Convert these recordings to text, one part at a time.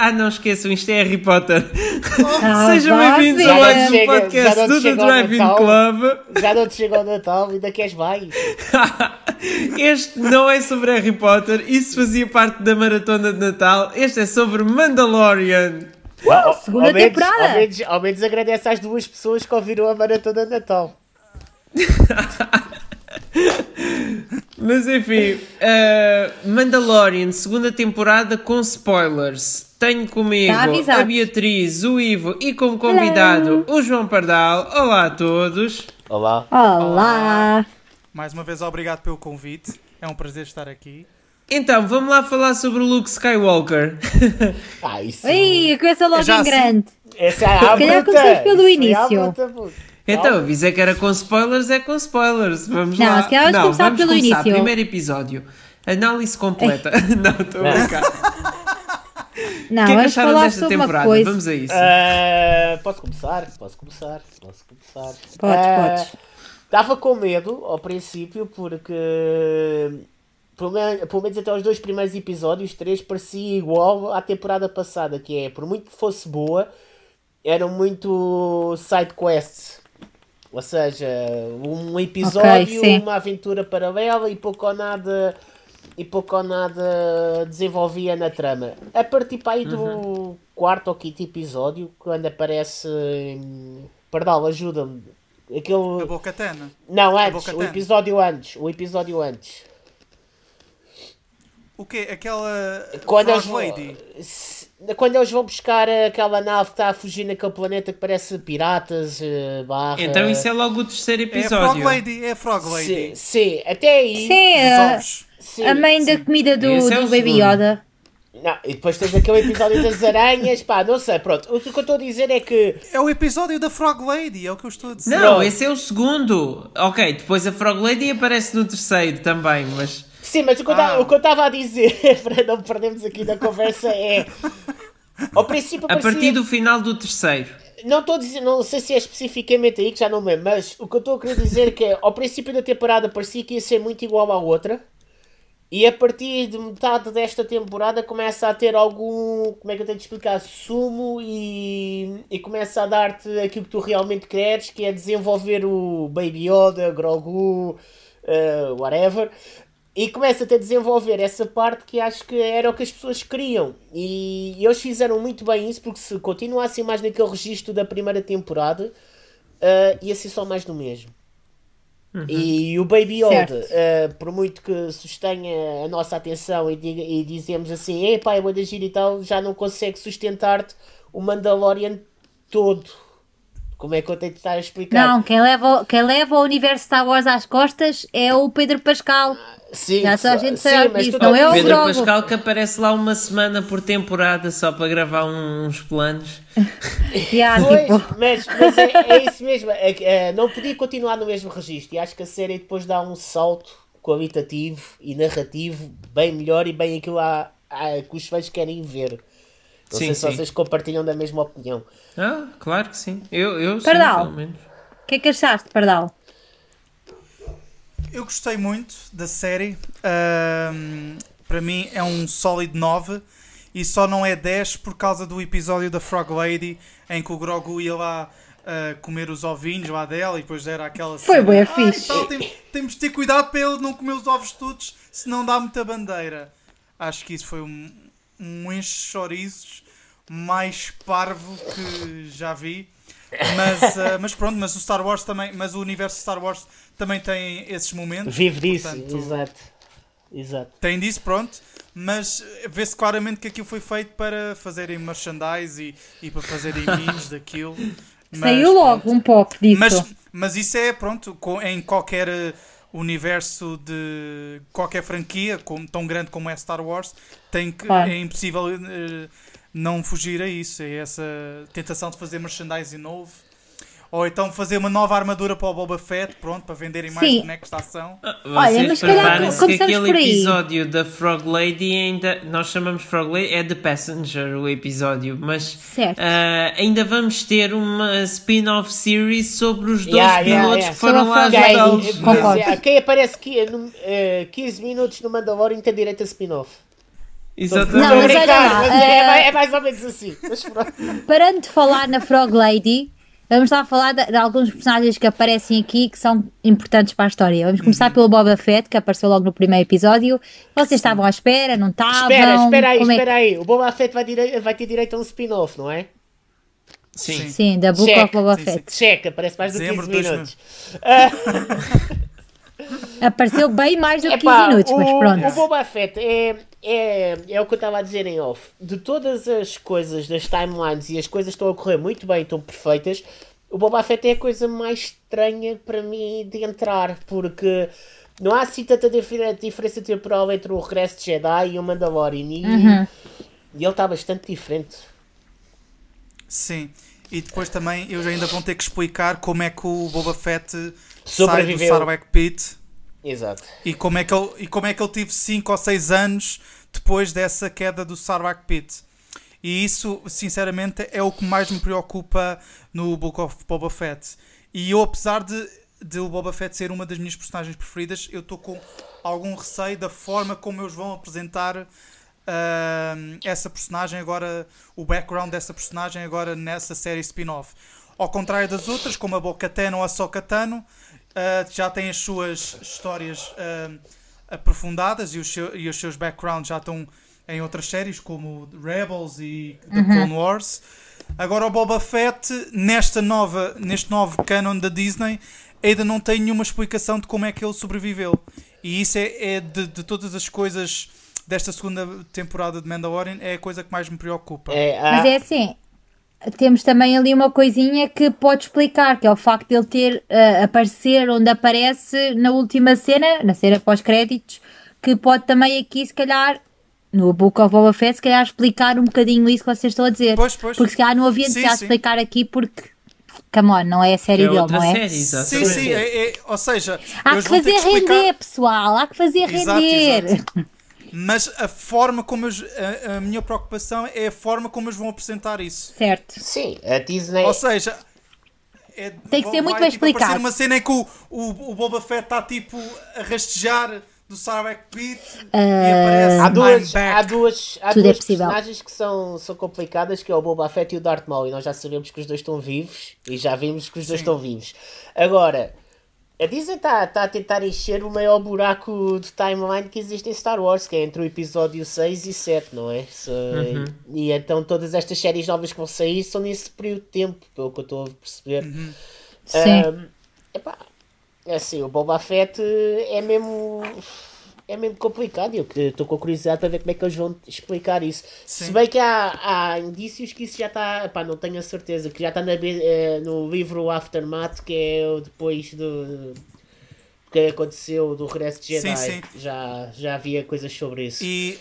Ah, não esqueçam, isto é Harry Potter. Ah, Sejam bem-vindos a mais um podcast do The Driving Natal. Club. Já não te chega ao Natal, ainda queres mais? Este não é sobre Harry Potter, isso fazia parte da maratona de Natal. Este é sobre Mandalorian. Ao- segunda ao menos- temporada. Ao menos, ao menos agradece às duas pessoas que ouviram a maratona de Natal. Mas enfim, eh, Mandalorian, segunda temporada com spoilers. Tenho comigo Tá a Beatriz, o Ivo e como convidado o João Pardal. Olá a todos. Olá. Olá! Mais uma vez, obrigado pelo convite. É um prazer estar aqui. Então, vamos lá falar sobre o Luke Skywalker. Ah, isso. Começa logo É em assim. grande. Essa é a calhar bruta. começamos pelo à início. Então, avisei que era com spoilers, é com spoilers. Vamos Não, lá. se não, começar vamos pelo começar. início. Primeiro episódio. Análise completa. não, estou a brincar. Não, O que é que vamos acharam falar desta sobre uma temporada? coisa. Vamos a isso. Ah, posso começar? Posso começar? Posso começar? Podes, Ah, podes. Estava com medo ao princípio porque pelo men- pelo menos até os dois primeiros episódios, três, parecia igual à temporada passada, que é, por muito que fosse boa, eram muito side quests. Ou seja, um episódio, sim. uma aventura paralela e pouco ou nada e pouco ou nada desenvolvia na trama. A partir para aí do quarto ou quinto episódio, quando aparece hum, Pardal, ajuda-me. A Aquele. Boca Tana. Não, antes, Boca o episódio antes. O episódio antes. O quê? Aquela. Quando Frog vão, Lady. Quando eles vão buscar aquela nave que está a fugir naquele planeta que parece piratas, eh, barra... Então isso é logo o terceiro É a Frog episódio. Lady. É a Frog Sim, Lady. sim, até aí... Sim, a, ovos. sim, a mãe da sim. comida do, é do o Baby segundo. Yoda. Não, e depois tens aquele episódio das aranhas, pá, não sei, pronto. O que eu estou a dizer é que... É o episódio da Frog Lady. É o que eu estou a dizer. Não, esse é o segundo. Ok, depois a Frog Lady aparece no terceiro também, mas. Sim, mas o que eu Ah. tava- o que eu estava a dizer, para não perdermos aqui na conversa, é... Ao princípio A parecia- partir do final do terceiro. Não estou a dizer, não sei se é especificamente aí que já não me lembro, mas o que eu estou a querer dizer é que ao princípio da temporada parecia que ia ser muito igual à outra. E a partir de metade desta temporada começa a ter algum, como é que eu tenho de explicar, sumo e, e começa a dar-te aquilo que tu realmente queres, que é desenvolver o Baby Yoda, Grogu, eh, whatever. E começa-te a desenvolver essa parte que acho que era o que as pessoas queriam. E eles fizeram muito bem isso, porque se continuassem mais naquele registro da primeira temporada, eh, ia ser só mais do mesmo. E o Baby Yoda, Certo. eh, por muito que sustenha a nossa atenção e, diga, e dizemos assim, epá, é bué da gira e tal, já não consegue sustentar-te o Mandalorian todo. Como é que eu tenho de estar a explicar? Não, quem leva, quem leva o universo Star Wars às costas é o Pedro Pascal. Sim, Já só a gente sim, sabe disso, tu não é o Pedro. Pascal que aparece lá uma semana por temporada só para gravar uns planos. Yeah, Pois, tipo, mas, mas é, é isso mesmo. é é, não podia continuar no mesmo registro. E acho que a série depois dá um salto qualitativo e narrativo bem melhor e bem aquilo a, a- que os fãs querem ver. Não Sim, sei se sim. vocês compartilham da mesma opinião. Ah, claro que sim. Eu, eu sim, Pardal. pelo menos. o que é que achaste, Pardal? Eu gostei muito da série. Ahm, para mim é um sólido 9 e só não é 10 por causa do episódio da Frog Lady em que o Grogu ia lá ah, comer os ovinhos lá dela e depois era aquela Foi bué "Ai, fixe." tal, tem- temos de ter cuidado para ele não comer os ovos todos senão dá muita bandeira. Acho que isso foi um, um enche-chorizos mais parvo que já vi. Mas, ah, mas pronto, mas o Star Wars também, mas o universo Star Wars também tem esses momentos. Vive disso, Portanto, exato. Exato. Tem disso, pronto. Mas eh, vê-se claramente que aquilo foi feito para fazerem merchandise e, e para fazerem memes daquilo. Mas, Saiu logo pronto. um pop disso. Mas, mas isso é, pronto, em qualquer eh, universo de qualquer franquia, como- tão grande como é Star Wars, tem que, Claro. é impossível eh, não fugir a isso. É essa tentação de fazer merchandising novo. Ou então fazer uma nova armadura para o Boba Fett, pronto, para venderem mais Sim. bonecos de ação. Olha, Vocês mas calhar que aquele por aí. episódio da Frog Lady ainda. Nós chamamos Frog Lady, é The Passenger o episódio, mas Certo. ah, ainda vamos ter uma spin-off series sobre os dois Yeah, yeah, pilotos yeah. que foram lá ajudá-los. É, quem aparece aqui, no, eh, 15 minutos no Mandalorian tem direito a spin-off. Exatamente. Não, mas olha lá, mas é, eh, mais- é mais ou menos assim. Mas pronto. Parando de falar na Frog Lady, vamos lá falar de, de alguns personagens que aparecem aqui que são importantes para a história. Vamos Uhum. começar pelo Boba Fett, que apareceu logo no primeiro episódio. Vocês estavam à espera, não estavam? Espera, espera aí, Como é espera aí. O Boba Fett vai, dire- vai ter direito a um spin-off, não é? Sim. Sim, da Book Check. of Boba Sim, Fett. Checa, parece mais do que Dezembro 15 de minutos. Apareceu bem mais do que 15 Epá, minutos, mas o, pronto. O Boba Fett é, é, é o que eu estava a dizer em off. De todas as coisas das timelines e as coisas estão a correr muito bem, estão perfeitas, o Boba Fett é a coisa mais estranha para mim de entrar, porque não há assim tanta difer- diferença temporal entre o Regresso de Jedi e o Mandalorian. E, Uhum. e ele está bastante diferente. Sim. E depois também eles ainda vão ter que explicar como é que o Boba Fett sai do Sobreviveu. Pit Exato. e como é que ele, e como é que ele teve 5 ou 6 anos depois dessa queda do Sarlacc Pit. E isso, sinceramente, é o que mais me preocupa no Book of Boba Fett. E eu, apesar de, de o Boba Fett ser uma das minhas personagens preferidas, eu estou com algum receio da forma como eles vão apresentar ahm, essa personagem agora, o background dessa personagem agora nessa série spin-off. Ao contrário das outras, como a Bo-Katan ou a Sokatano, ah, já têm as suas histórias ahm, aprofundadas e os, seu- e os seus backgrounds já estão em outras séries como Rebels e The Clone Wars. Agora o Boba Fett, nesta nova, neste novo canon da Disney, ainda não tem nenhuma explicação de como é que ele sobreviveu. E isso é, é de, de todas as coisas desta segunda temporada de Mandalorian, é a coisa que mais me preocupa. É, há- Mas é assim, temos também ali uma coisinha que pode explicar, que é o facto de ele ter ah, aparecer onde aparece na última cena, na cena pós-créditos, que pode também aqui, se calhar, no Book of Boba Fett, se calhar explicar um bocadinho isso que vocês estão a dizer. Pois, pois. Porque se calhar não havia necessidade de explicar aqui porque, come on, não é a série É dele, outra não é? série, Sim, exatamente. sim, é, é- ou seja, Há que fazer que explicar, render, pessoal, há que fazer Exato, render. exato. Mas a forma como eles, a, a minha preocupação é a forma como eles vão apresentar isso. Certo. Sim, a Disney. Ou seja, é- Tem que ser muito vai, bem tipo, explicado. uma cena em que o, o, o Boba Fett está tipo a rastejar do Sarlacc Pit e Ah, aparece Há duas, há duas, há Tudo é duas possível. personagens que são, são complicadas, que é o Boba Fett e o Darth Maul, e nós já sabemos que os dois estão vivos, e já vimos que os dois Sim. estão vivos. Agora, a Disney está tá a tentar encher o maior buraco de timeline que existe em Star Wars, que é entre o episódio 6 e 7, não é? Se- Uhum. E então todas estas séries novas que vão sair são nesse período de tempo, pelo que eu estou a perceber. Uhum. Sim. Ahm, epá, é assim, o Boba Fett é mesmo. É mesmo complicado e eu estou com curiosidade para ver como é que eles vão explicar isso. Se Sim. bem que há, há indícios que isso já está, pá, não tenho a certeza, que já está eh, no livro Aftermath, que é o depois do que aconteceu do regresso de Jedi. Sim, sim. Já, já havia coisas sobre isso. E,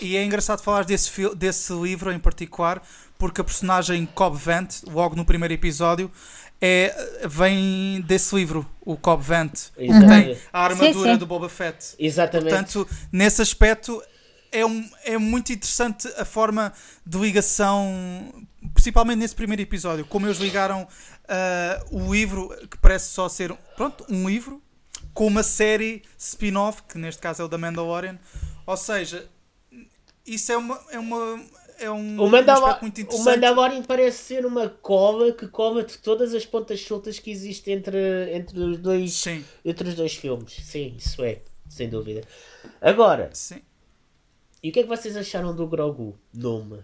e é engraçado falar desse, desse livro em particular, porque a personagem Cobb Vant, logo no primeiro episódio, é, vem desse livro, o Cobb Vant. Exato. Tem a armadura Sim, sim. do Boba Fett. Exatamente. Portanto, nesse aspecto, é, um, é muito interessante a forma de ligação, principalmente nesse primeiro episódio, como eles ligaram ah, o livro, que parece só ser pronto, um livro, com uma série spin-off, que neste caso é o da Mandalorian. Ou seja, isso é uma. É uma é um, O, um Mandalo aspecto muito o. Mandalorian parece ser uma cola que cola de todas as pontas soltas que existem entre, entre, os dois, Sim, entre os dois filmes. Sim, isso é, sem dúvida. Agora, sim. e o que é que vocês acharam do Grogu? Nome.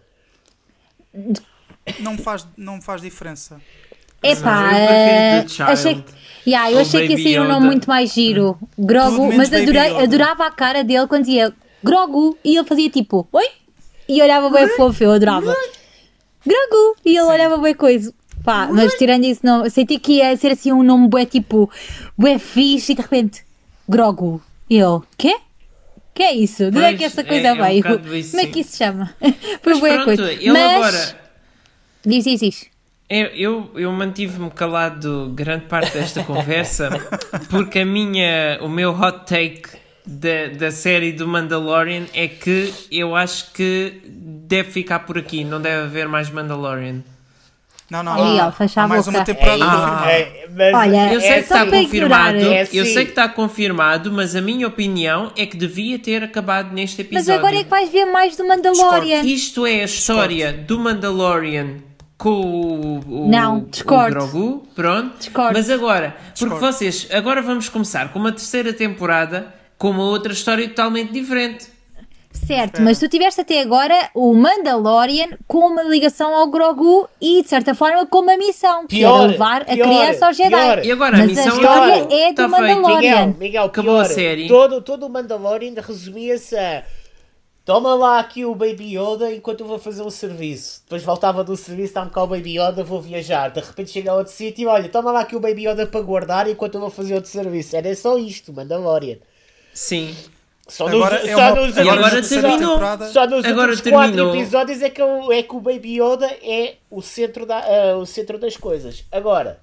Não faz, não faz diferença. Epá, Child. achei que, yeah, eu achei que ia ser um nome muito mais giro. Grogu, mas adorei, adorava a cara dele quando dizia Grogu e ele fazia tipo, oi? E olhava bem fofo, eu adorava. Grogu! E ele olhava bem coisa. Pá, mas tirando isso, não, senti que ia ser assim um nome bué tipo, bué fixe e de repente, Grogu. E eu, quê? Que é isso? De onde é que Pois, essa é- coisa é um veio? bocado isso, Como é sim. que isso se chama? Bué pronto, coisa. ele Mas, agora. diz, diz, diz. Eu, eu, eu mantive-me calado grande parte desta conversa porque a minha, o meu hot take da, da série do Mandalorian é que eu acho que deve ficar por aqui, não deve haver mais Mandalorian. Não, não, Aí, há, ó, fecha a há mais boca. uma temporada. Ah. é, mas Olha, Eu sei é que está confirmado. É eu sei que está confirmado, mas a minha opinião é que devia ter acabado neste Mas episódio. agora é que vais ver mais do Mandalorian. Isto é a história do Mandalorian com o, o, Não, o. Grogu, pronto. Discordo. Mas agora, porque vocês, agora vamos começar com uma terceira temporada com uma outra história totalmente diferente. Certo, mas tu tiveste até agora o Mandalorian com uma ligação ao Grogu e, de certa forma, com uma missão, que Pior, era levar a pior, criança ao Jedi. pior. E agora a mas missão a história é do Tá feito. Mandalorian. Miguel, Miguel, Acabou a série. Todo, todo o Mandalorian resumia-se a toma lá aqui o Baby Yoda enquanto eu vou fazer um serviço. Depois voltava do serviço, está-me cá o Baby Yoda, vou viajar. De repente chega a outro sítio, olha, toma lá aqui o Baby Yoda para guardar enquanto eu vou fazer outro serviço. Era só isto, Mandalorian. Sim. Só Agora nos, é só uma- nos, agora terminou. só nos Agora últimos quatro terminou. episódios é que, o, é que o Baby Yoda é o centro, da, ah, o centro das coisas. Agora,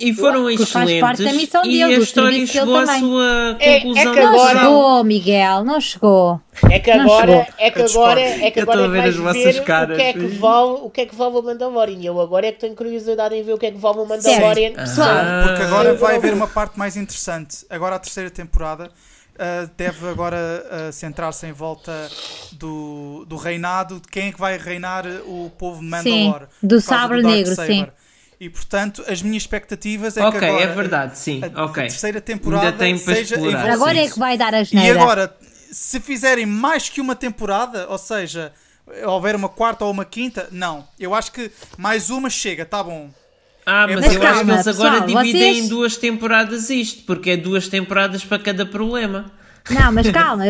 E foram Porque faz excelentes. parte da missão e dele, a do história chegou à também. sua É- é conclusão. que Não agora- chegou, Miguel, não chegou. É que Não agora, chegou. é que agora, é que agora a é ver vais as vossas caras. o que é que vale, o que é que vale o Mandalorian. E Eu agora é que tenho curiosidade em ver o que é que vale o Mandalorian. Ah. Porque agora Sim, vai haver uma parte mais interessante. Agora a terceira temporada ah, deve agora ah, centrar-se em volta do, do reinado, de quem é que vai reinar o povo de Mandalore. do sabre negro, Saber. sim. E portanto, as minhas expectativas é Ok, que agora é verdade, sim. a, a ok. terceira temporada Ainda tem para seja explorar. Agora é que vai dar a E agora, se fizerem mais que uma temporada, ou seja, houver uma quarta ou uma quinta, não. Eu acho que mais uma chega, tá bom. Ah, É mas Mas eu acho que calma, eles agora pessoal, dividem vocês- em duas temporadas isto, porque é duas temporadas para cada problema. Não, mas calma,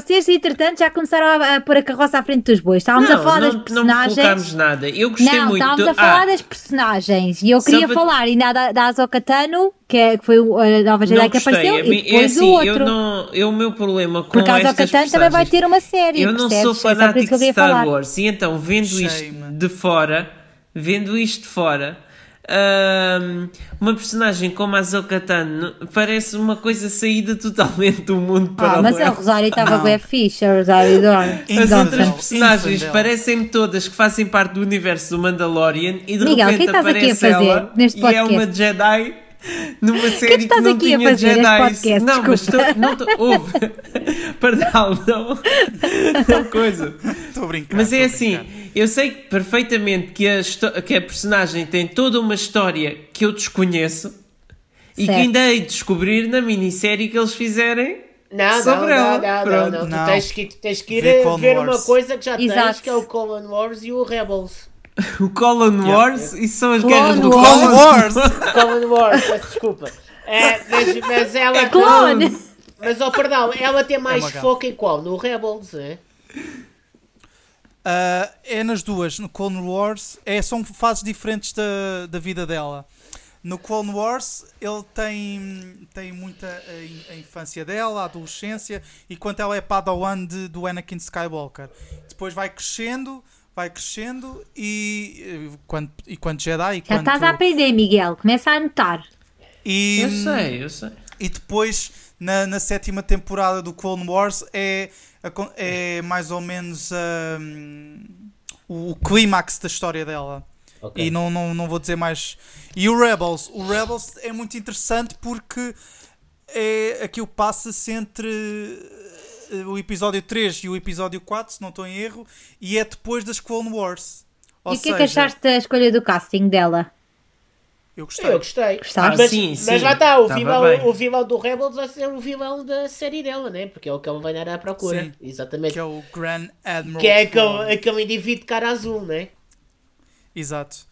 vocês entretanto já começaram a, a pôr a carroça à frente dos bois. Estávamos não, a falar não, das não personagens. colocámos nada. Eu gostei Não, muito. estávamos do- a falar Ah, das personagens e eu Só queria para- falar ainda da, da Ahsoka Tano, que, é, que foi a nova Jedi não que gostei. apareceu, mim- e depois é assim, o outro. Eu não, eu, o meu problema com Porque a Ahsoka estas Tano também vai ter uma série. Eu não percebes? sou É fanático eu de Star falar. Wars e então vendo isto de fora, vendo isto de fora, uma personagem como a Ahsoka Tano parece uma coisa saída totalmente do mundo Ah, paralelo. mas a Rosário estava bem fixe, a Rosário Dawn. As outras personagens Infandel. parecem todas que fazem parte do universo do Mandalorian e de Miguel, repente a aparece fazer ela neste e é uma Jedi numa série que, estás não aqui a tinha fazer neste Jedi. podcast? Não, mas Desculpa. tô, não tô, ouve. Pardal, não, não coisa. Estou a brincar. Mas é estou a assim, brincar. eu sei perfeitamente que a, que a personagem tem toda uma história que eu desconheço e que Certo. ainda hei de descobrir na minissérie que eles fizerem Não, sobre não, ela. não, não, não, não. Tu tens que, tu tens que ir a ver Wars. uma coisa que já tens, Exato. que é o Clone Wars e o Rebels. O Clone Wars, isso são as Clone guerras do Wars. Clone Wars! Clone Wars, peço desculpa. É, mas, mas ela. É clone! Mas, oh, perdão, ela tem mais uma gafe. foco em qual? No Rebels, é? Ah, é nas duas. No Clone Wars é, são fases diferentes da, da vida dela. No Clone Wars ele tem, tem muita a, a infância dela, a adolescência, e quando ela é Padawan de, do Anakin Skywalker. Depois vai crescendo, vai crescendo e eh, quando, e quando Jedi. E Já quando, estás a aprender, Miguel. Começa a anotar. e, Eu sei, eu sei. e depois, na, na sétima temporada do Clone Wars, é, é mais ou menos hum, o, clímax da história dela. Ok. E não, não, não vou dizer mais. E o Rebels? O Rebels é muito interessante porque é, aquilo passa-se entre o episódio 3 e o episódio 4, se não estou em erro, e é depois das Clone Wars. Ou e o que é que achaste da escolha do casting dela? Eu gostei. Eu gostei. Gostaste? Mas, Ah, sim, mas sim, lá está, o tava vilão, bem. o vilão do Rebels vai ser o vilão da série dela, né? Porque é o que ela vai dar à procura. Sim. Exatamente. Que é o Grand Admiral. Que é aquele, aquele indivíduo de cara azul, né? Exato.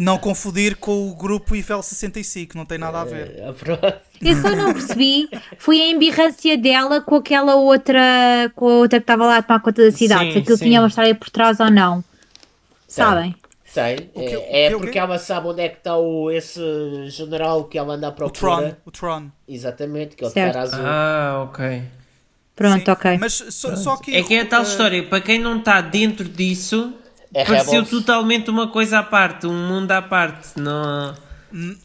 Não confundir com o grupo IFL 65, não tem nada a ver. É, pronto. Eu só não percebi, foi a embirrância dela com aquela outra, com a outra que estava lá a tomar conta da cidade, Sim, se aquilo sim. tinha uma história por trás ou não. Sabem? Sei. que- é o é que- o porque ela sabe onde é que está o, esse general que ela anda à O procura. Tron. O Tron. Exatamente, que é o Certo. cara azul. Ah, ok. Pronto, Sim, ok. Mas só, só que. É que é a tal uh, história, para quem não está dentro disso, é pareceu Rebels. totalmente uma coisa à parte, um mundo à parte. Não...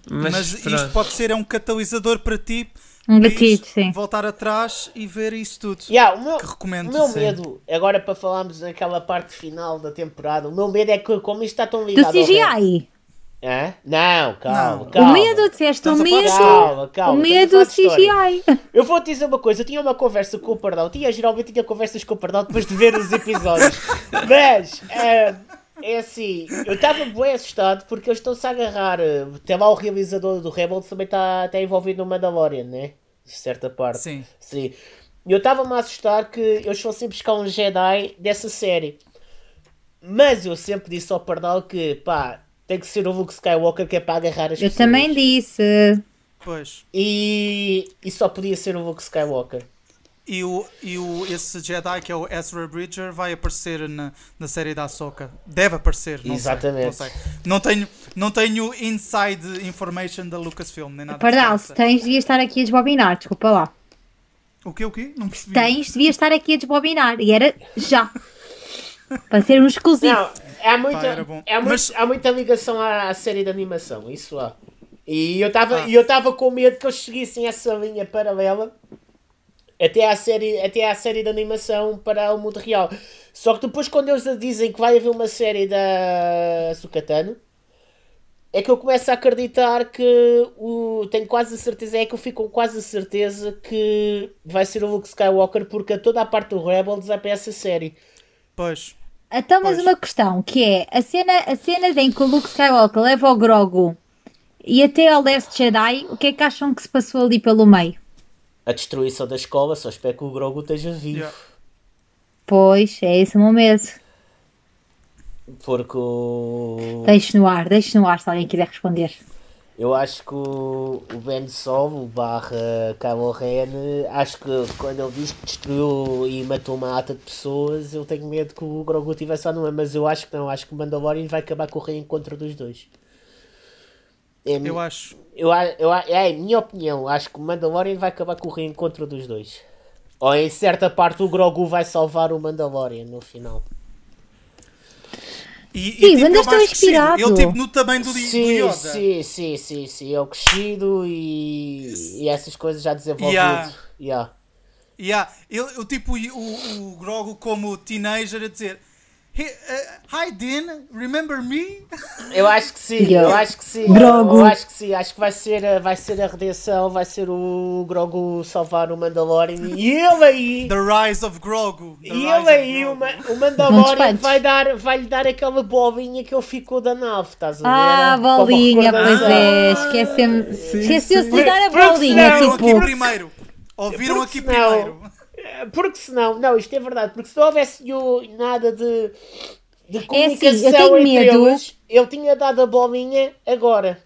Mas, Mas, isto pode ser é um catalisador para ti. Um gatilho, sim. Voltar atrás e ver isso tudo. Yeah, o meu, Que recomendo. o meu Sim. medo, agora para falarmos naquela parte final da temporada, o meu medo é que como isto está tão Do ligado ao CGI. Hã? Não, calma, Não. calma. O medo, disseste o medo. Calma, calma. O medo história. CGI. Eu vou te dizer uma coisa, eu tinha uma conversa com o Pardal, tinha geralmente tinha conversas com o Pardal depois de ver os episódios. Mas é, é assim, eu estava bem assustado porque eles estão-se a agarrar. Até lá o realizador do Rebels também está tá envolvido no Mandalorian, né? De certa parte. Sim. Sim. E eu estava-me a assustar que eles fossem buscar um Jedi dessa série. Mas eu sempre disse ao Pardal que, pá, tem que ser o Luke Skywalker que é para agarrar as Eu pessoas. também disse. Pois. E, e só podia ser o Luke Skywalker. E, o, e o, esse Jedi que é o Ezra Bridger vai aparecer na, na série da Ahsoka. Deve aparecer, não Exatamente. sei. Não, sei. não, tenho, não tenho inside information da Lucasfilm, nem nada. Pardal, se tens, devias estar aqui a desbobinar. Desculpa lá. O quê, o quê? Não percebi. Tens, devias estar aqui a desbobinar. E era já. Para ser um exclusivo. Não, há muita, Pá, há, muito- Mas- há muita ligação à, à série de animação, isso há. E eu estava Ah. eu estava com medo que eles seguissem essa linha paralela até à série, até à série de animação para o mundo real. Só que depois quando eles dizem que vai haver uma série da Sukatano, é que eu começo a acreditar que o, tenho quase a certeza, é que eu fico com quase a certeza que vai ser o Luke Skywalker porque toda a parte do Rebels é para essa série. Pois. Então, mas Pois. uma questão, que é a cena, a cena em que o Luke Skywalker leva o Grogu e até ao Last Jedi, o que é que acham que se passou ali pelo meio? a destruição da escola, só espero que o Grogu esteja vivo. Yeah. Pois, é esse o meu medo. Porque o... Deixe no ar, deixe no ar se alguém quiser responder. Eu acho que o, o Ben Solo barra Kylo Ren, acho que quando ele diz que destruiu e matou uma ata de pessoas, eu tenho medo que o Grogu tivesse lá no mas eu acho que não, acho que o Mandalorian vai acabar com o reencontro dos dois. É, Eu acho. eu, eu, é a minha opinião, acho que o Mandalorian vai acabar com o reencontro dos dois. Ou em certa parte o Grogu vai salvar o Mandalorian no final. E, Sim, e tipo, andas ele tão mais crescido. inspirado. Ele tipo no tamanho do, do Sim, Yoda. sim, sim, sim, sim. É o crescido e, e essas coisas já desenvolvidas. Yeah. Yeah. Yeah, ele, o tipo o, o Grogu como teenager a dizer "Hey, uh, Hi Din, remember me? Eu acho que sim, Yeah. eu acho que sim. Grogu. Eu acho que sim, acho que vai ser, a- vai ser a redenção, vai ser o Grogu salvar o Mandalorian e ele aí. The Rise of Grogu. The E ele aí, o, Ma- o Mandalorian vai, dar, vai lhe dar aquela bolinha que ele ficou da nave, estás a ver? Ah, bolinha, pois é. Esqueceu-me. Esqueceu-se de dar a Porque bolinha, Ouviram tipo. aqui primeiro. Ouviram aqui primeiro. Porque senão, não, isto é verdade, porque se não houvesse nada de, de comunicação assim, eu tenho entre medo- eles, ele tinha dado a bolinha agora.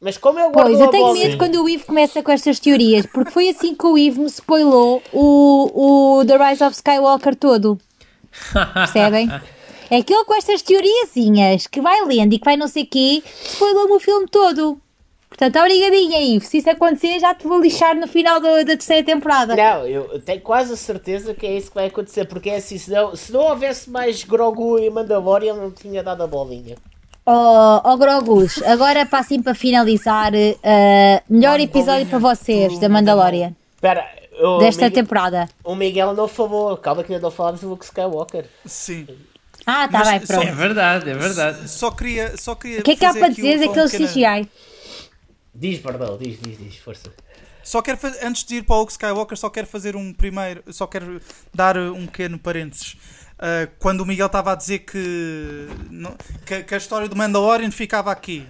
Mas como ele guardou Pois, eu tenho medo quando o Ivo começa com estas teorias, porque foi assim que o Ivo me spoilou o, o The Rise of Skywalker todo. Percebem? É aquele com estas teoriazinhas que vai lendo e que vai não sei quê, spoilou-me o filme todo. Portanto, obrigadinha, Ivo. Se isso acontecer, já te vou lixar no final do- da terceira temporada. Não, eu tenho quase a certeza que é isso que vai acontecer, porque é assim, se não, se não houvesse mais Grogu e Mandalorian, ele não tinha dado a bolinha. Oh, oh Grogus, agora passem para finalizar uh, melhor episódio para vocês da Mandalorian Espera, o, desta Miguel, temporada. o Miguel não falou, calma que ainda não falámos do Luke Skywalker. Sim. Ah, tá Mas bem, só- pronto. É verdade, é verdade. Só queria, só queria O que é que há para dizer só um daquele pequena- CGI? Diz, perdão, diz, diz, diz, força. Só quero fazer, antes de ir para o Luke Skywalker, só quero fazer um primeiro, só quero dar um pequeno parênteses. Uh, quando o Miguel estava a dizer que, não- que, que a história do Mandalorian ficava aqui,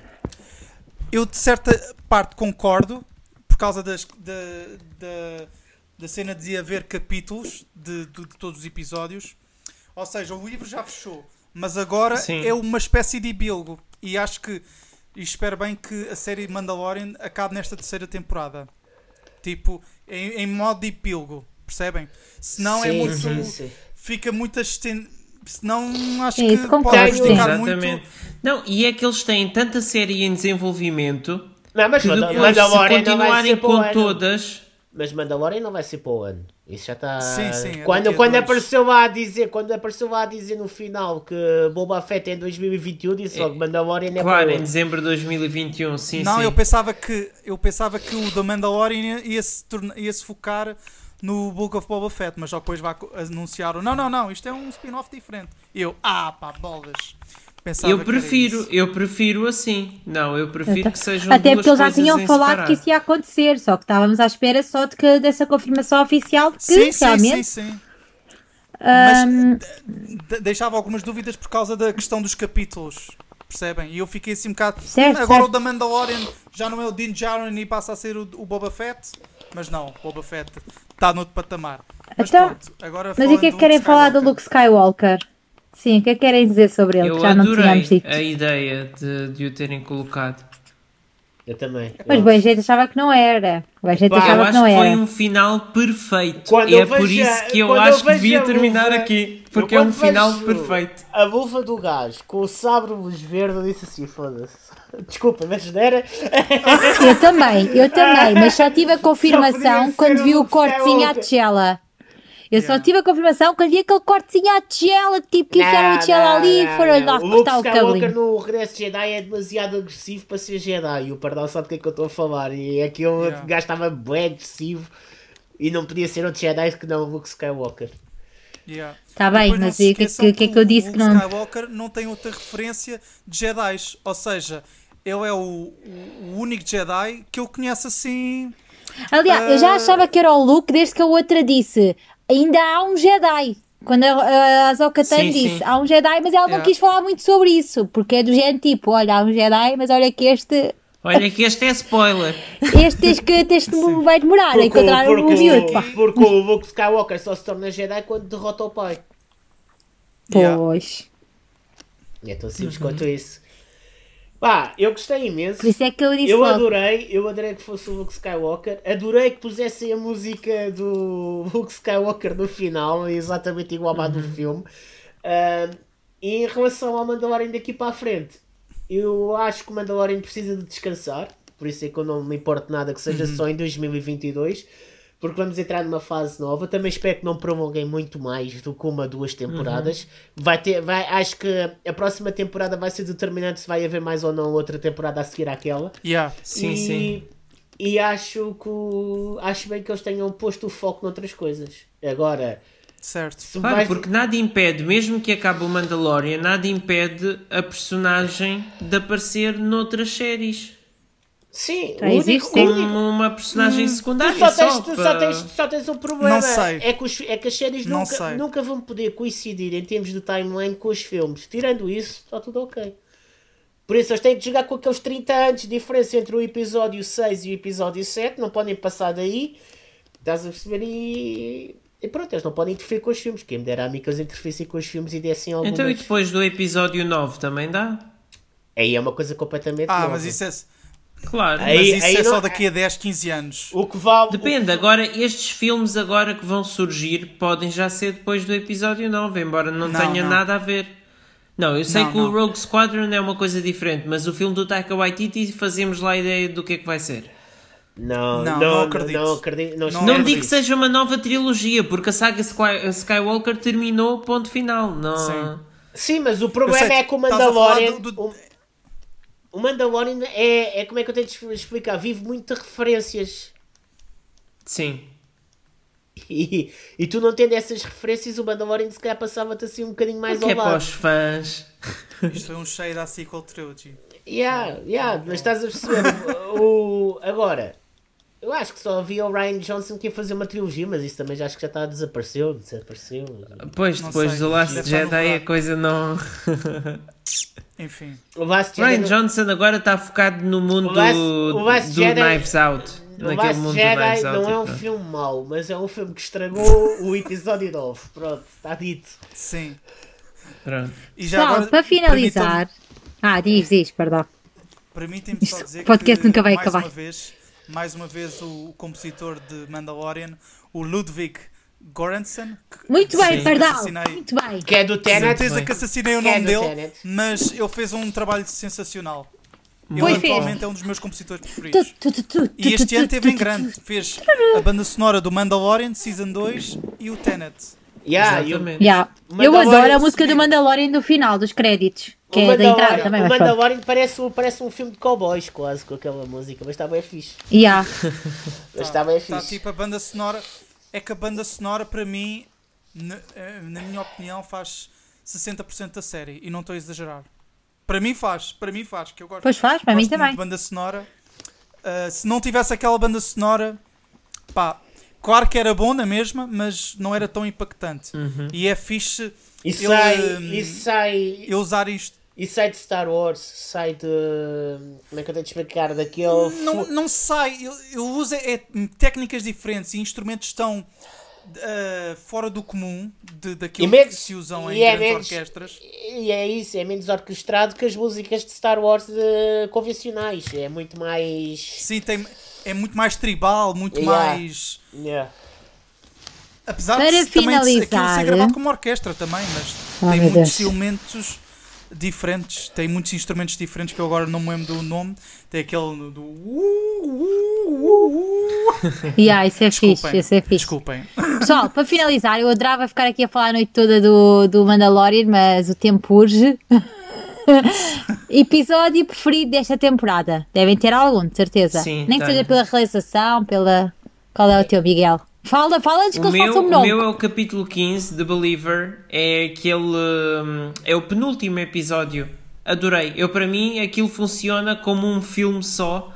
eu de certa parte concordo, por causa das, da, da, da cena de haver capítulos de, de- de todos os episódios. Ou seja, o livro já fechou, mas agora Sim. é uma espécie de epílogo. E acho que, e espero bem que a série Mandalorian acabe nesta terceira temporada. Tipo, em, em modo de epílogo, percebem? Senão é Sim, muito. sim, sim. Fica muito asten... Senão acho É que pode prejudicar Exatamente. muito. Não, e é que eles têm tanta série em desenvolvimento Não, mas que depois, se não continuarem com ano. todas, Mas Mandalorian não vai ser para o ano. Isso já está. Sim, sim, é Quando, quando dois. apareceu lá a dizer, quando apareceu lá a dizer no final que Boba Fett é em 2021, disse logo Mandalorian é Claro, para o em dezembro de 2021, sim, não, sim. eu pensava que eu pensava que o The Mandalorian ia se, torna- ia -se focar no Book of Boba Fett, mas já depois vai co- anunciaram. Não, não, não, isto é um spin-off diferente. Eu, ah, pá, bolas. Pensava Eu que era prefiro, isso. eu prefiro assim. Não, eu prefiro que sejam Até duas porque eles já tinham falado separado. que isso ia acontecer, só que estávamos à espera só de que, dessa confirmação oficial de que Sim, sim, realmente. sim, sim. ahm, De- deixava algumas dúvidas por causa da questão dos capítulos. Percebem? E eu fiquei assim um bocado. Certo, "Hum, agora certo. o da Mandalorian já não é o Din Djarin e passa a ser o, o Boba Fett. Mas não, o Boba Fett está noutro patamar. Mas Então, pronto, agora mas e que é que querem falar do. Luke Skywalker? Sim, o que é que querem dizer sobre ele? Eu já não tínhamos dito. a ideia de, de o terem colocado. Eu também. Mas bem, gente achava que não era. Bem, gente Pá, achava acho que não que foi era. um final perfeito. Quando e é por vejo a- isso que eu quando eu acho que devia terminar luva- aqui. Porque é um final perfeito. A luva do gajo com o sabre luz verde, eu disse assim: foda-se. Desculpa, mas não era. Eu também, eu também, mas só tive a confirmação quando vi o o cortezinho à Skywalker. Eu só Yeah. tive a confirmação quando vi aquele cortezinho à tigela, tipo que enfiaram a tigela ali e foram lá O Luke cortar o Skywalker cabelinho. no Regresso de Jedi é demasiado agressivo para ser Jedi. E o Pardal sabe do que é que eu estou a falar. E é que o Yeah. gajo estava bem agressivo e não podia ser outro Jedi que não o Luke Skywalker. Yeah. Tá bem, Depois mas o que, esqueçam que, que é que eu disse o que Luke não. Skywalker não tem outra referência de Jedi. Ou seja, ele é o, o- o único Jedi que eu conheço assim. Aliás, eu já Ah. achava que era o Luke desde que a outra disse: ainda há um Jedi. Quando a, a Tano Sim, disse: sim. há um Jedi, mas ela não Yeah. quis falar muito sobre isso, porque é do género tipo: olha, há um Jedi, mas olha que este. Olha que este é spoiler. Este tens que, tens que vai demorar a Porque, encontrar o porque, miúdo, pá. porque o Luke Skywalker só se torna Jedi quando derrota o pai. Yeah. Pois. É tão simples quanto isso. Pá, eu gostei imenso. Por isso é que eu disse Eu logo. adorei, eu adorei que fosse o Luke Skywalker. Adorei que pusessem a música do Luke Skywalker no final, exatamente igual à do filme. Ahm, e em relação ao Mandalorian daqui para a frente, eu acho que o Mandalorian precisa de descansar, por isso é que eu não me importo nada que seja só em 2022. Porque vamos entrar numa fase nova. Também espero que não prolonguem muito mais do que uma, duas temporadas. Vai ter, vai, acho que a próxima temporada vai ser determinante se vai haver mais ou não outra temporada a seguir àquela. Yeah. Sim, e, sim. E acho que acho bem que eles tenham posto o foco noutras coisas. Agora, Certo. Claro, vais- porque nada impede, mesmo que acabe o Mandalorian, nada impede a personagem de aparecer noutras séries. Sim, Já o único, Como uma personagem Tu secundária. só, tens, só tu para- só, tens, tu só tens um problema. Não sei. É, que os, é que as séries Não nunca, sei. nunca vão poder coincidir em termos de timeline com os filmes. Tirando isso, está tudo ok. Por isso, eles têm que jogar com aqueles 30 anos de diferença entre o episódio 6 e o episódio 7. Não podem passar daí. Estás a perceber? E, e pronto, eles não podem interferir com os filmes. Quem me dera a mim que eles interferissem com os filmes e dessem algumas... Então e depois do episódio 9 também dá? Aí é uma coisa completamente Ah, nova. mas isso é, Claro. Aí- mas isso é não- só daqui a 10, 15 anos. O que vale... Depende, agora estes filmes agora que vão surgir podem já ser depois do episódio 9, embora não, Não, tenha não. nada a ver. Não, eu sei Não, que o. Rogue Squadron é uma coisa diferente, mas o filme do Taika Waititi fazemos lá a ideia do que é que vai ser. Não, Não, não, não não acredito. Não acredito. Não, Não Não digo que seja uma nova trilogia, porque a saga Sky- Skywalker terminou, ponto final. Não... Sim. Sim, mas o problema sei, é que o Mandalorian. do- do- O, o Mandalorian é, é. Como é que eu tenho de explicar? Vive muito de referências. Sim. E, e tu não tendo essas referências, o Mandalorian se calhar passava-te assim um bocadinho mais Porque é ao para lado. os fãs. Isto foi um shade à sequel trilogy. Yeah, yeah, mas estás a perceber? o, agora, eu acho que só havia o Ryan Johnson que ia fazer uma trilogia, mas isso também já acho que já está desapareceu. Desapareceu. Pois, Não depois sei, do Last no Jedi a coisa não. Enfim. O Last Ryan Jedi. Johnson agora está focado no mundo O Last- o Last do Jedi- Knives Out. O Last mundo do Jedi Knives Out. não é um pronto. filme mau, mas é um filme que estragou o episódio 9. Pronto, está dito. Sim. Pronto. E já Pessoal, agora, para finalizar. Ah, diz, diz, perdão. Permitem-me só Isto- dizer podcast que nunca vai mais acabar. uma vez, mais uma vez o compositor de Mandalorian, o Ludwig Göransson, que Muito bem, perdão. Assassinei. Muito bem. Que é do Tenet. certeza que assassinei o Que é nome do dele, Tenet. mas ele fez um trabalho sensacional. Ele atualmente é um dos meus compositores preferidos. tu, tu, tu, E este ano teve em grande. Fez a banda sonora do Mandalorian, Season 2 e o Tenet. Yeah, e Exatamente. Yeah. Eu adoro a música do. Mandalorian do final, dos créditos. Que o é da entrada também, o mas pronto. Mandalorian parece, um- parece um filme de cowboys quase com aquela música, mas está bem fixe. Yeah. Mas está bem Está fixe. tipo a banda sonora. É que a banda sonora, para mim, na, eh, na minha opinião, faz 60% da série. E não estou a exagerar. Para mim faz, para mim faz, que eu gosto. Pois faz, para mim também. de banda sonora. Uh, se não tivesse aquela banda sonora, pá, claro que era bom na mesma, mas não era tão impactante. Uhum. E é fixe E Ele, sai, hum, e sai, eu usar isto. E sai de Star Wars, sai de. Como é que eu tenho de explicar? Daquele. Não, não sai, eu, eu uso é, é técnicas diferentes e instrumentos estão uh, fora do comum de, daquilo E menos- que se usam em é grandes menos- orquestras. E é isso, é menos orquestrado que as músicas de Star Wars eh, convencionais. É muito mais. Sim, tem, é muito mais tribal, muito Yeah. mais. Yeah. Apesar Para de se- também de aquilo finalizar- ser gravado como orquestra também, mas Oh, tem muitos Deus. elementos diferentes, tem muitos instrumentos diferentes que eu agora não me lembro do nome. Tem aquele do. Yeah, isso é fixe, Desculpem, isso é fixe. desculpem. Pessoal, para finalizar, eu adorava ficar aqui a falar a noite toda do, do Mandalorian, mas o tempo urge. Episódio preferido desta temporada? Devem ter algum, de certeza. Sim, Nem que seja pela realização, pela. Qual é o teu, Miguel? Fala, fala antes que O meu, o o nome. meu é o capítulo 15 de Believer, é aquele. hum, é o penúltimo episódio. Adorei. Eu, para mim, aquilo funciona como um filme só.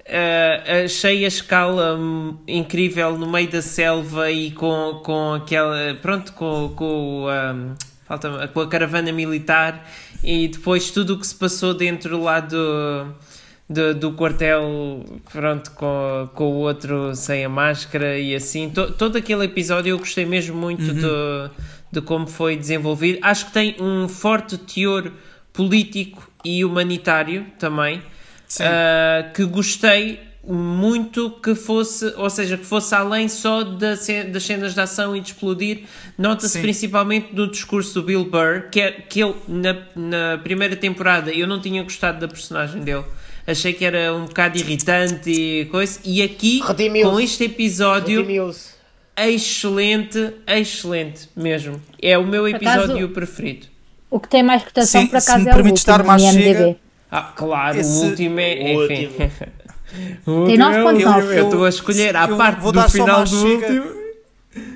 Uh, achei a escala hum, incrível no meio da selva e com, com aquela. Pronto, com, com, hum, falta, com a caravana militar e depois tudo o que se passou dentro lá do, do, do quartel, pronto, com, com o outro sem a máscara e assim. To- todo aquele episódio eu gostei mesmo muito de, de como foi desenvolvido. Acho que tem um forte teor político e humanitário também. Uh, que gostei muito que fosse, ou seja, que fosse além só das cenas de ação e de explodir, nota-se principalmente do discurso do Bill Burr, que, é, que ele na, na primeira temporada eu não tinha gostado da personagem dele. Achei que era um bocado irritante e coisa. E aqui, com este episódio, excelente, excelente mesmo. É o meu acaso- episódio preferido. O que tem mais cotação, Sim, por se acaso, me é o último, no IMDb. chega- Ah, claro, Esse- o último é. o enfim. O Tem último 9.9. é o- Eu estou a escolher à Eu parte vou do final do chega. último.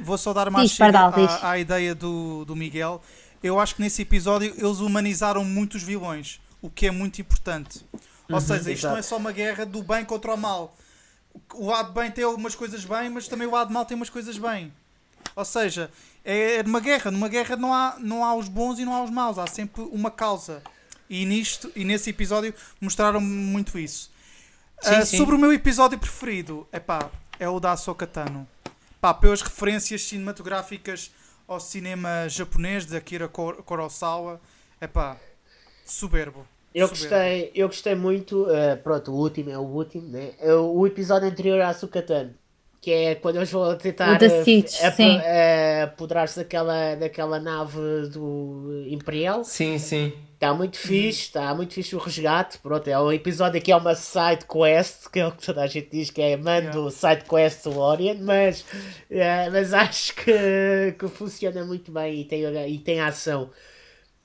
Vou só dar mais Diz, Pardal, diz. à, à ideia do, do Miguel. Eu acho que nesse episódio eles humanizaram muito os vilões, o que é muito importante. Ou seja, isto não é só uma guerra do bem contra o mal. O lado bem tem algumas coisas bem, mas também o lado mal tem umas coisas bem. Ou seja, é, é numa guerra. Numa guerra não há, não há os bons e não há os maus. Há sempre uma causa. E, nisto, e nesse episódio mostraram muito isso. Sim, Ah, sim. Sobre o meu episódio preferido, epá, é o da Ahsoka Tano. Pá, pelas referências cinematográficas ao cinema japonês de Akira Kurosawa, epá, soberbo. Eu gostei, eu gostei muito, eh, pronto, o último é o último, né? É o, o episódio anterior a Sukatan, que é quando eles vão tentar eh, apoderar-se daquela, daquela nave do Imperial. Sim, sim. Está muito fixe, está muito fixe o resgate. Pronto, é um episódio que é uma side quest, que é o que toda a gente diz que é mando side quest do Orient, mas, eh, mas acho que, que funciona muito bem e tem, e tem ação.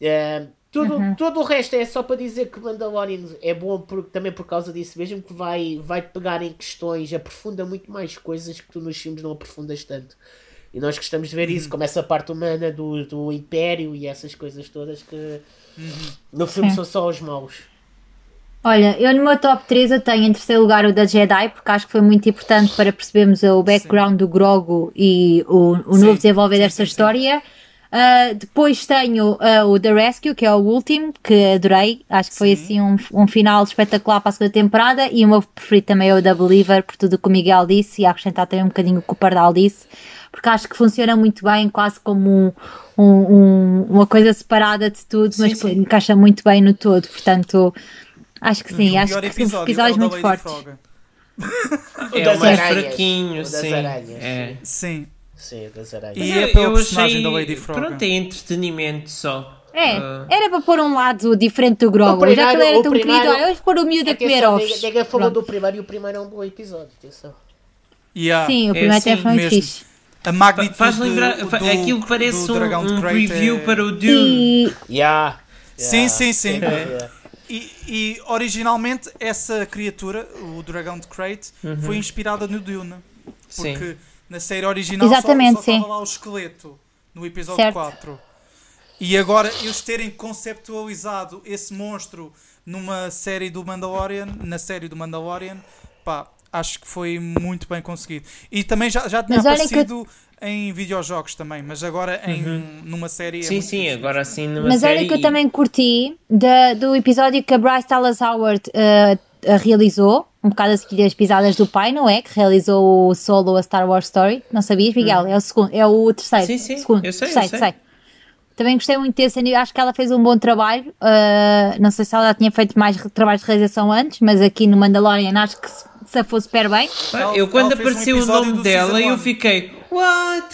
Eh, tudo, todo o resto é só para dizer que Mandalorian é bom por- também por causa disso mesmo, que vai, vai te pegar em questões, aprofunda muito mais coisas que tu nos filmes não aprofundas tanto. E nós gostamos de ver isso, como essa parte humana do, do Império e essas coisas todas que no filme são só os maus. Olha, eu no meu top 3 eu tenho em terceiro lugar o da Jedi, porque acho que foi muito importante para percebermos o background do Grogu e o, o Sim, novo desenvolver sim, desta sim, sim. história. Ah, depois tenho ah, o The Rescue, que é o último, que adorei. Acho que foi Sim. assim um, um final espetacular para a segunda temporada. E o meu preferido também é o da Believer, por tudo o que o Miguel disse, e a acrescentar também um bocadinho o que o Pardal disse, porque acho que funciona muito bem, quase como um- um- um- uma coisa separada de tudo, mas Sim, sim. que encaixa muito bem no todo. Portanto, acho que sim, E o acho que são episódio episódios é muito fortes. É das o mais fraquinho, sim. aranhas, É. Sim. Sim, das aranhas. E Mas é pela eu personagem achei- da Lady Frog. Pronto, é entretenimento só. É, Ah. era para pôr um lado diferente do Grogu. Já que ele era tão o primeiro- querido, olha, vamos pôr o miúdo a comer ovos. ninguém falou do primeiro e o primeiro é um bom episódio. Atenção. Yeah. Sim, o É primeiro até assim foi muito mesmo. fixe. A magnitude Faz lembrar. do, do- aquilo parece do um, um preview é- para o Dune. E Yeah. Sim, sim, sim. Yeah. E, e originalmente essa criatura, o dragão de Crate, foi inspirada no Dune. Sim. Na série original Exatamente, só, só sim. lá o esqueleto no episódio Certo. 4. E agora eles terem conceptualizado esse monstro numa série do Mandalorian, na série do Mandalorian, pá, acho que foi muito bem conseguido. E também já, já tinha Mas eu- aparecido em videojogos também, mas agora em, numa série é Sim, muito sim, fixe. agora sim numa Mas série. olha que eu e- também curti da- do episódio que a Bryce Dallas Howard eh, realizou, um bocado a seguir as pisadas do pai, não é? Que realizou o solo a Star Wars Story. Não sabias, Miguel? É o segundo, é o terceiro. Sim, sim, segundo, eu sei, eu terceiro, sei. Também gostei muito desse anime, acho que ela fez um bom trabalho. eh, não sei se ela já tinha feito mais trabalhos de realização antes, mas aqui no Mandalorian acho que se, se fosse super bem. Ela- eu quando ela fez um apareceu o nome dela eu fiquei What?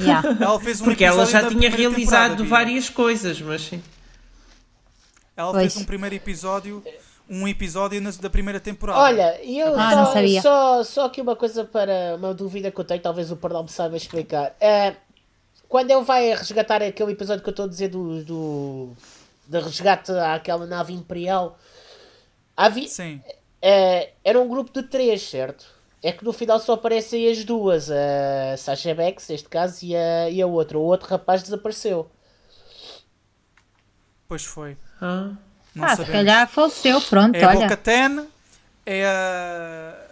Yeah. Ela fez um Porque ela já tinha realizado várias coisas, mas sim. Ela Pois. fez um primeiro episódio, um episódio na- da primeira temporada. Olha, e eu Ah, só, não sabia. só, só aqui uma coisa para uma dúvida que eu tenho, talvez o Pardal me saiba explicar. É, quando ele vai resgatar aquele episódio que eu estou a dizer do, do, do resgate àquela nave imperial, havia, Sim. é, era um grupo de três, certo? É que no final só aparecem as duas, a Sasha Banks, neste caso, e a, e a outra. O outro rapaz desapareceu. Pois foi. Ah. Não ah, se sabemos. calhar faleceu, pronto, É a olha. Boca-Ten, é a...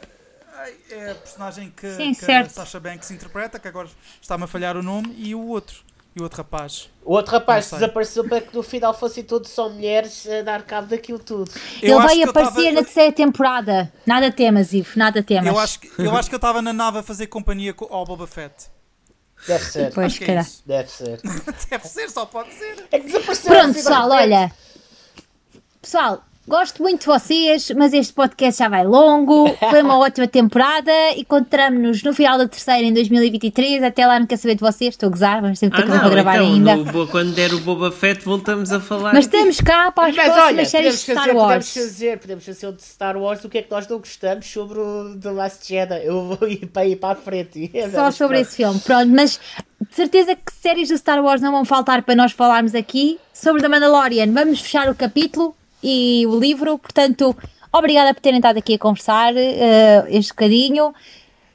É a personagem que, Sim, que a certo. Sasha Banks interpreta, que agora está-me a falhar o nome, e o outro. E o outro rapaz. O outro rapaz desapareceu para que no final fossem todos só mulheres a dar cabo daquilo tudo. Ele Eu acho vai aparecer tava- na terceira temporada. Nada temas, Ivo, nada temas. Eu acho, que, eu acho que eu estava na nave a fazer companhia com- ao Boba Fett. Deve ser. Pois, Acho que é. Deve ser. Deve ser, só pode ser. É que desapareceu Pronto, pessoal, olha. Pessoal, gosto muito de vocês, mas este podcast já vai longo. Foi uma ótima temporada. Encontramos-nos no final da terceira em 2023. Até lá, não quero saber de vocês. Estou a gozar, vamos ter muita Ah, não, para gravar então, ainda. no quando der o Boba Fett voltamos a falar. Mas estamos cá para as Mas olha, próximas séries podemos de Star fazer, podemos Wars. fazer, podemos fazer o de Star Wars o que é que nós não gostamos sobre o The Last Jedi. Eu vou ir para ir para a frente. Só sobre esse filme, pronto, mas de certeza que séries do Star Wars não vão faltar para nós falarmos aqui. Sobre The Mandalorian, vamos fechar o capítulo e o livro, portanto, obrigada por terem estado aqui a conversar eh, este bocadinho.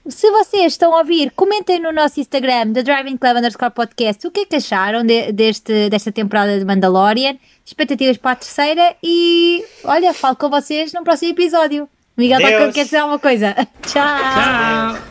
Se vocês estão a ouvir, comentem no nosso Instagram, The Driving Club underscore podcast, o que é que acharam de- deste, desta temporada de Mandalorian, expectativas para a terceira e olha, falo com vocês no próximo episódio. Miguel, tá- quer dizer alguma coisa? Tchau! Tchau!